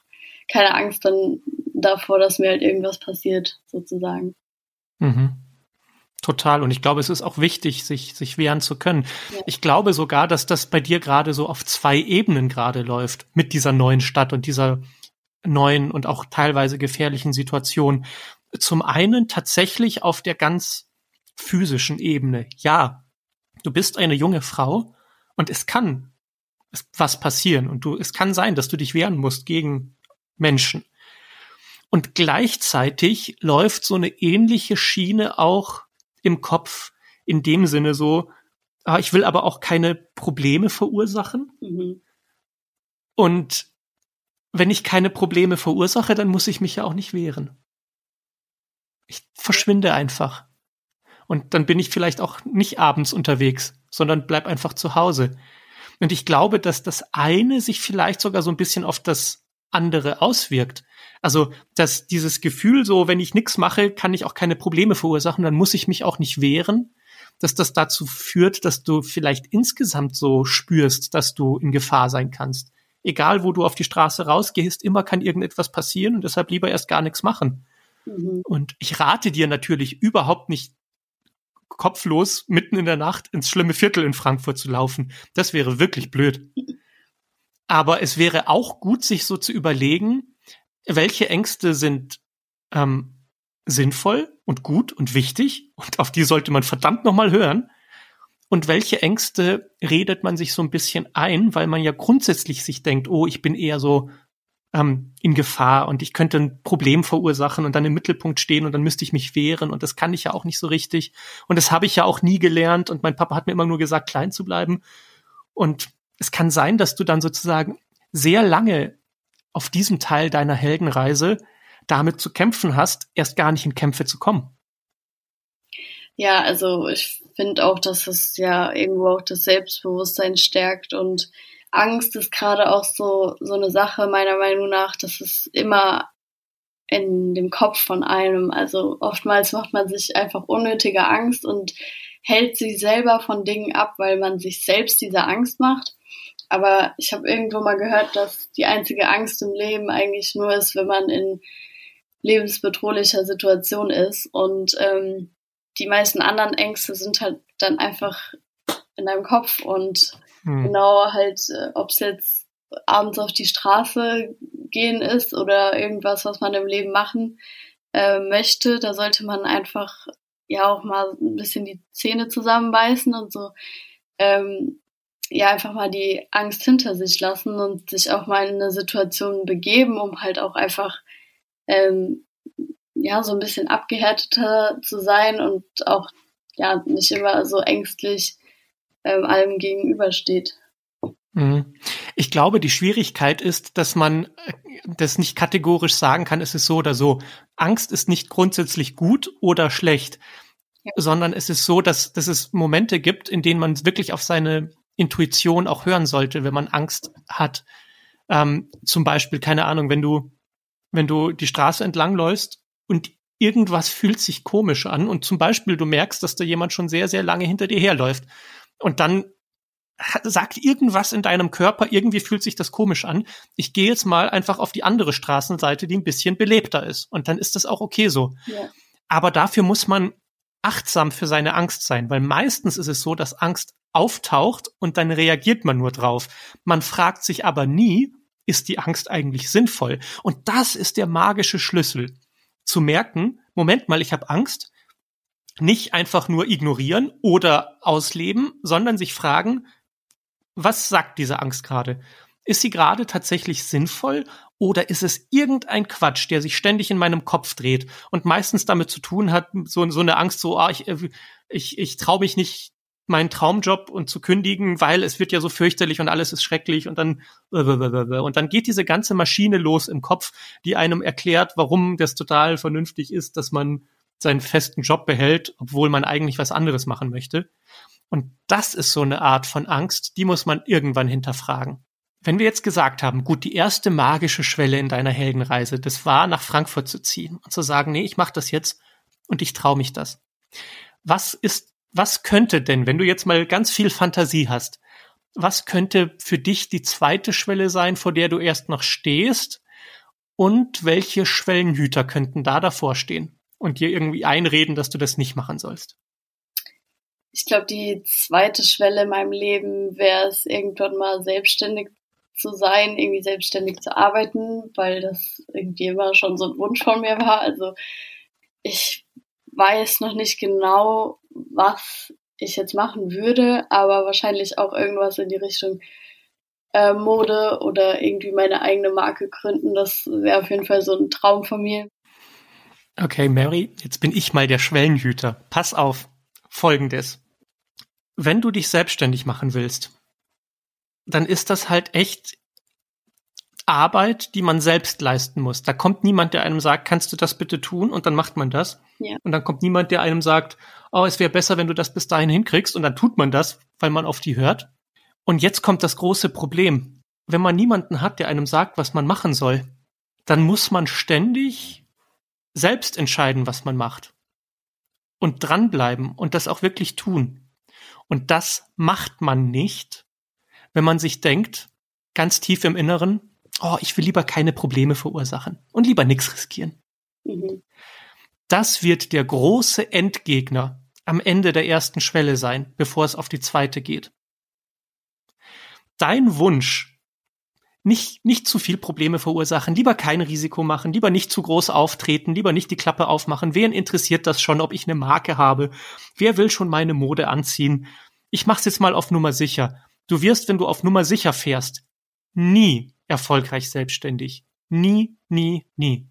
keine Angst dann davor, dass mir halt irgendwas passiert, sozusagen.
Mhm. Total. Und ich glaube, es ist auch wichtig, sich, sich wehren zu können. Ja. Ich glaube sogar, dass das bei dir gerade so auf zwei Ebenen gerade läuft mit dieser neuen Stadt und dieser neuen und auch teilweise gefährlichen Situation. Zum einen tatsächlich auf der ganz physischen Ebene. Ja, du bist eine junge Frau und es kann was passieren und du, es kann sein, dass du dich wehren musst gegen Menschen. Und gleichzeitig läuft so eine ähnliche Schiene auch im Kopf in dem Sinne so, ah, ich will aber auch keine Probleme verursachen. Mhm. Und wenn ich keine Probleme verursache, dann muss ich mich ja auch nicht wehren. Ich verschwinde einfach. Und dann bin ich vielleicht auch nicht abends unterwegs, sondern bleib einfach zu Hause. Und ich glaube, dass das eine sich vielleicht sogar so ein bisschen auf das andere auswirkt. Also, dass dieses Gefühl so, wenn ich nichts mache, kann ich auch keine Probleme verursachen, dann muss ich mich auch nicht wehren, dass das dazu führt, dass du vielleicht insgesamt so spürst, dass du in Gefahr sein kannst. Egal, wo du auf die Straße rausgehst, immer kann irgendetwas passieren und deshalb lieber erst gar nichts machen. Mhm. Und ich rate dir natürlich überhaupt nicht kopflos mitten in der Nacht ins schlimme Viertel in Frankfurt zu laufen. Das wäre wirklich blöd. Aber es wäre auch gut, sich so zu überlegen, welche Ängste sind ähm, sinnvoll und gut und wichtig und auf die sollte man verdammt nochmal hören. Und welche Ängste redet man sich so ein bisschen ein, weil man ja grundsätzlich sich denkt, oh, ich bin eher so ähm, in Gefahr und ich könnte ein Problem verursachen und dann im Mittelpunkt stehen und dann müsste ich mich wehren und das kann ich ja auch nicht so richtig. Und das habe ich ja auch nie gelernt und mein Papa hat mir immer nur gesagt, klein zu bleiben. Und es kann sein, dass du dann sozusagen sehr lange auf diesem Teil deiner Heldenreise damit zu kämpfen hast, erst gar nicht in Kämpfe zu kommen.
Ja, also ich finde auch, dass es ja irgendwo auch das Selbstbewusstsein stärkt und Angst ist gerade auch so, so eine Sache meiner Meinung nach, dass es immer in dem Kopf von einem. Also oftmals macht man sich einfach unnötige Angst und hält sich selber von Dingen ab, weil man sich selbst diese Angst macht. Aber ich habe irgendwo mal gehört, dass die einzige Angst im Leben eigentlich nur ist, wenn man in lebensbedrohlicher Situation ist. Und ähm, die meisten anderen Ängste sind halt dann einfach in deinem Kopf und hm. genau halt, äh, ob es jetzt abends auf die Straße gehen ist oder irgendwas, was man im Leben machen äh, möchte, da sollte man einfach ja auch mal ein bisschen die Zähne zusammenbeißen und so ähm, ja einfach mal die Angst hinter sich lassen und sich auch mal in eine Situation begeben, um halt auch einfach ähm, ja so ein bisschen abgehärteter zu sein und auch ja nicht immer so ängstlich ähm, allem gegenübersteht.
Mhm. Ich glaube, die Schwierigkeit ist, dass man äh, das nicht kategorisch sagen kann, es ist so oder so. Angst ist nicht grundsätzlich gut oder schlecht, ja. sondern es ist so, dass, dass es Momente gibt, in denen man wirklich auf seine Intuition auch hören sollte, wenn man Angst hat. Ähm, zum Beispiel, keine Ahnung, wenn du, wenn du die Straße entlang läufst und irgendwas fühlt sich komisch an und zum Beispiel du merkst, dass da jemand schon sehr, sehr lange hinter dir herläuft und dann sagt irgendwas in deinem Körper, irgendwie fühlt sich das komisch an. Ich gehe jetzt mal einfach auf die andere Straßenseite, die ein bisschen belebter ist. Und dann ist das auch okay so. Ja. Aber dafür muss man achtsam für seine Angst sein, weil meistens ist es so, dass Angst auftaucht und dann reagiert man nur drauf. Man fragt sich aber nie, ist die Angst eigentlich sinnvoll? Und das ist der magische Schlüssel. Zu merken, Moment mal, ich habe Angst, nicht einfach nur ignorieren oder ausleben, sondern sich fragen, was sagt diese Angst gerade? Ist sie gerade tatsächlich sinnvoll oder ist es irgendein Quatsch, der sich ständig in meinem Kopf dreht und meistens damit zu tun hat, so, so eine Angst, so, ah, ich, ich, ich traue mich nicht, meinen Traumjob und zu kündigen, weil es wird ja so fürchterlich und alles ist schrecklich und dann und dann geht diese ganze Maschine los im Kopf, die einem erklärt, warum das total vernünftig ist, dass man seinen festen Job behält, obwohl man eigentlich was anderes machen möchte. Und das ist so eine Art von Angst, die muss man irgendwann hinterfragen. Wenn wir jetzt gesagt haben, gut, die erste magische Schwelle in deiner Heldenreise, das war nach Frankfurt zu ziehen und zu sagen, nee, ich mache das jetzt und ich traue mich das. Was ist, was könnte denn, wenn du jetzt mal ganz viel Fantasie hast, was könnte für dich die zweite Schwelle sein, vor der du erst noch stehst? Und welche Schwellenhüter könnten da davor stehen und dir irgendwie einreden, dass du das nicht machen sollst?
Ich glaube, die zweite Schwelle in meinem Leben wäre es, irgendwann mal selbstständig zu sein, irgendwie selbstständig zu arbeiten, weil das irgendwie immer schon so ein Wunsch von mir war. Also ich weiß noch nicht genau, was ich jetzt machen würde, aber wahrscheinlich auch irgendwas in die Richtung äh, Mode oder irgendwie meine eigene Marke gründen. Das wäre auf jeden Fall so ein Traum von mir.
Okay, Mary, jetzt bin ich mal der Schwellenhüter. Pass auf. Folgendes. Wenn du dich selbstständig machen willst, dann ist das halt echt Arbeit, die man selbst leisten muss. Da kommt niemand, der einem sagt, kannst du das bitte tun? Und dann macht man das. Ja. Und dann kommt niemand, der einem sagt, oh, es wäre besser, wenn du das bis dahin hinkriegst. Und dann tut man das, weil man auf die hört. Und jetzt kommt das große Problem. Wenn man niemanden hat, der einem sagt, was man machen soll, dann muss man ständig selbst entscheiden, was man macht. Und dranbleiben und das auch wirklich tun. Und das macht man nicht, wenn man sich denkt, ganz tief im Inneren, oh, ich will lieber keine Probleme verursachen und lieber nichts riskieren. Mhm. Das wird der große Endgegner am Ende der ersten Schwelle sein, bevor es auf die zweite geht. Dein Wunsch, nicht, nicht zu viel Probleme verursachen, lieber kein Risiko machen, lieber nicht zu groß auftreten, lieber nicht die Klappe aufmachen. Wen interessiert das schon, ob ich eine Marke habe? Wer will schon meine Mode anziehen? Ich mach's jetzt mal auf Nummer sicher. Du wirst, wenn du auf Nummer sicher fährst, nie erfolgreich selbstständig. Nie, nie, nie.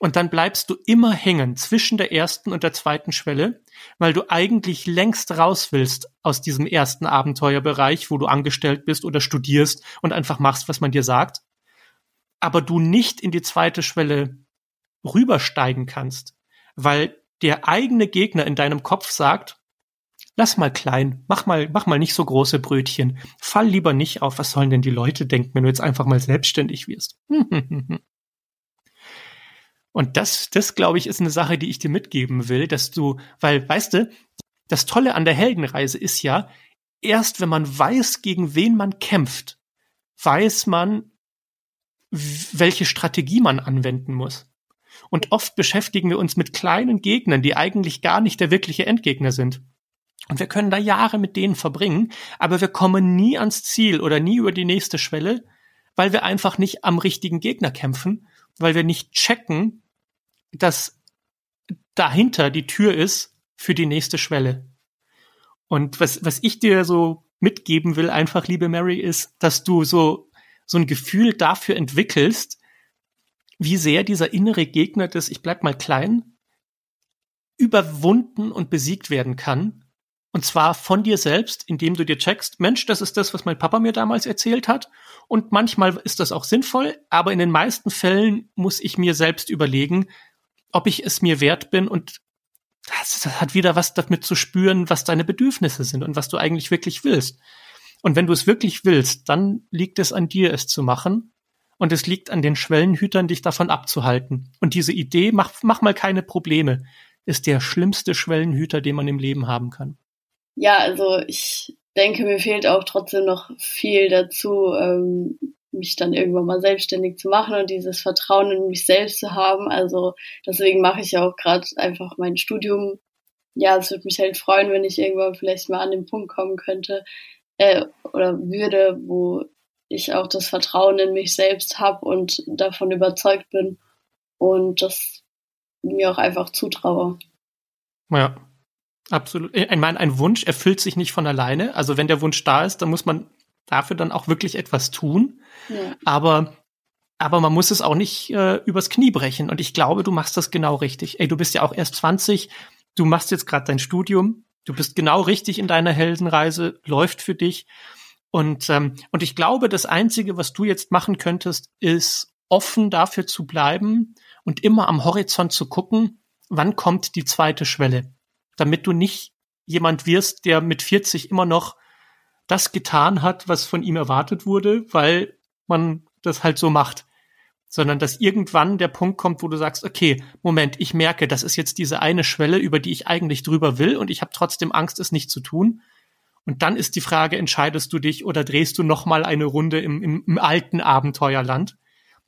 Und dann bleibst du immer hängen zwischen der ersten und der zweiten Schwelle, weil du eigentlich längst raus willst aus diesem ersten Abenteuerbereich, wo du angestellt bist oder studierst und einfach machst, was man dir sagt. Aber du nicht in die zweite Schwelle rübersteigen kannst, weil der eigene Gegner in deinem Kopf sagt, lass mal klein, mach mal, mach mal nicht so große Brötchen, fall lieber nicht auf, was sollen denn die Leute denken, wenn du jetzt einfach mal selbstständig wirst. [LAUGHS] Und das, das glaube ich, ist eine Sache, die ich dir mitgeben will, dass du, weil, weißt du, das Tolle an der Heldenreise ist ja, erst wenn man weiß, gegen wen man kämpft, weiß man, welche Strategie man anwenden muss. Und oft beschäftigen wir uns mit kleinen Gegnern, die eigentlich gar nicht der wirkliche Endgegner sind. Und wir können da Jahre mit denen verbringen, aber wir kommen nie ans Ziel oder nie über die nächste Schwelle, weil wir einfach nicht am richtigen Gegner kämpfen, weil wir nicht checken, dass dahinter die Tür ist für die nächste Schwelle. Und was, was ich dir so mitgeben will, einfach, liebe Mary, ist, dass du so, so ein Gefühl dafür entwickelst, wie sehr dieser innere Gegner des Ich bleib mal klein überwunden und besiegt werden kann und zwar von dir selbst, indem du dir checkst, Mensch, das ist das, was mein Papa mir damals erzählt hat. Und manchmal ist das auch sinnvoll, aber in den meisten Fällen muss ich mir selbst überlegen, ob ich es mir wert bin und das, das hat wieder was damit zu spüren, was deine Bedürfnisse sind und was du eigentlich wirklich willst. Und wenn du es wirklich willst, dann liegt es an dir, es zu machen. Und es liegt an den Schwellenhütern, dich davon abzuhalten. Und diese Idee, mach, mach mal keine Probleme, ist der schlimmste Schwellenhüter, den man im Leben haben kann
ja, also ich denke, mir fehlt auch trotzdem noch viel dazu, ähm, mich dann irgendwann mal selbstständig zu machen und dieses Vertrauen in mich selbst zu haben. Also deswegen mache ich ja auch gerade einfach mein Studium. Ja, es würde mich halt freuen, wenn ich irgendwann vielleicht mal an den Punkt kommen könnte äh, oder würde, wo ich auch das Vertrauen in mich selbst habe und davon überzeugt bin und das mir auch einfach zutraue.
Ja, Absolut. Ich meine, ein Wunsch erfüllt sich nicht von alleine. Also wenn der Wunsch da ist, dann muss man dafür dann auch wirklich etwas tun. Ja. Aber aber man muss es auch nicht äh, übers Knie brechen. Und ich glaube, du machst das genau richtig. Ey, du bist ja auch erst 20, du machst jetzt gerade dein Studium, du bist genau richtig in deiner Heldenreise, läuft für dich. Und, ähm, und ich glaube, das Einzige, was du jetzt machen könntest, ist offen dafür zu bleiben und immer am Horizont zu gucken, wann kommt die zweite Schwelle damit du nicht jemand wirst, der mit 40 immer noch das getan hat, was von ihm erwartet wurde, weil man das halt so macht. Sondern dass irgendwann der Punkt kommt, wo du sagst, okay, Moment, ich merke, das ist jetzt diese eine Schwelle, über die ich eigentlich drüber will und ich habe trotzdem Angst, es nicht zu tun. Und dann ist die Frage, entscheidest du dich oder drehst du noch mal eine Runde im, im, im alten Abenteuerland,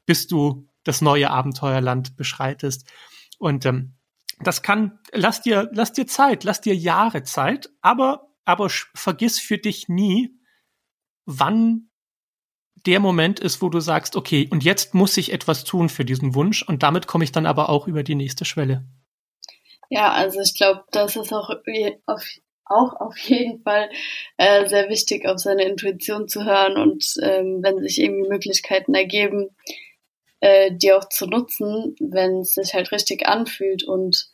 bis du das neue Abenteuerland beschreitest. Und ähm, Das kann, lass dir, lass dir Zeit, lass dir Jahre Zeit, aber, aber vergiss für dich nie, wann der Moment ist, wo du sagst, okay, und jetzt muss ich etwas tun für diesen Wunsch und damit komme ich dann aber auch über die nächste Schwelle.
Ja, also ich glaube, das ist auch auf, auch auf jeden Fall äh, sehr wichtig, auf seine Intuition zu hören und ähm, wenn sich irgendwie Möglichkeiten ergeben, äh, die auch zu nutzen, wenn es sich halt richtig anfühlt und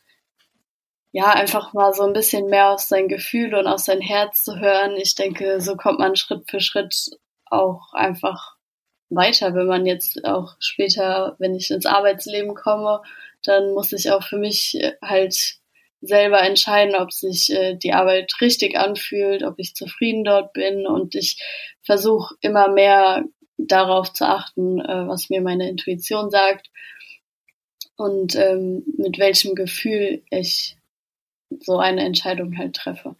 ja, einfach mal so ein bisschen mehr auf sein Gefühl und auf sein Herz zu hören. Ich denke, so kommt man Schritt für Schritt auch einfach weiter, wenn man jetzt auch später, wenn ich ins Arbeitsleben komme, dann muss ich auch für mich äh, halt selber entscheiden, ob sich äh, die Arbeit richtig anfühlt, ob ich zufrieden dort bin und ich versuche immer mehr darauf zu achten, äh, was mir meine Intuition sagt und ähm, mit welchem Gefühl ich so eine Entscheidung halt treffe.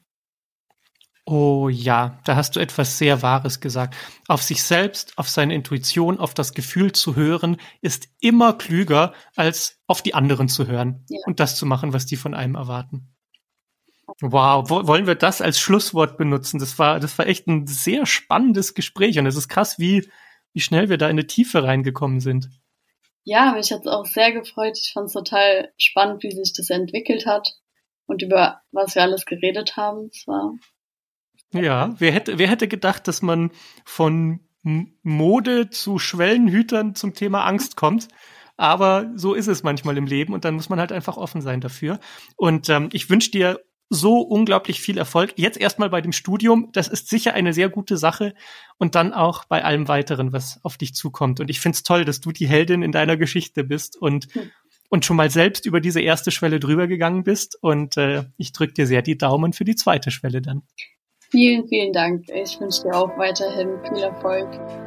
Oh ja, da hast du etwas sehr Wahres gesagt. Auf sich selbst, auf seine Intuition, auf das Gefühl zu hören, ist immer klüger, als auf die anderen zu hören ja. und das zu machen, was die von einem erwarten. Wow, wollen wir das als Schlusswort benutzen? Das war, das war echt ein sehr spannendes Gespräch und es ist krass, wie, wie schnell wir da in eine Tiefe reingekommen sind.
Ja, mich hat es auch sehr gefreut. Ich fand es total spannend, wie sich das entwickelt hat und über was wir alles geredet haben. Es war
ja, wer hätte, wer hätte gedacht, dass man von Mode zu Schwellenhütern zum Thema Angst kommt? Aber so ist es manchmal im Leben und dann muss man halt einfach offen sein dafür. Und ähm, ich wünsche dir so unglaublich viel Erfolg. Jetzt erstmal bei dem Studium, das ist sicher eine sehr gute Sache und dann auch bei allem weiteren, was auf dich zukommt. Und ich find's toll, dass du die Heldin in deiner Geschichte bist und hm. und schon mal selbst über diese erste Schwelle drüber gegangen bist. Und äh, ich drück dir sehr die Daumen für die zweite Schwelle dann.
Vielen, vielen Dank. Ich wünsche dir auch weiterhin viel Erfolg.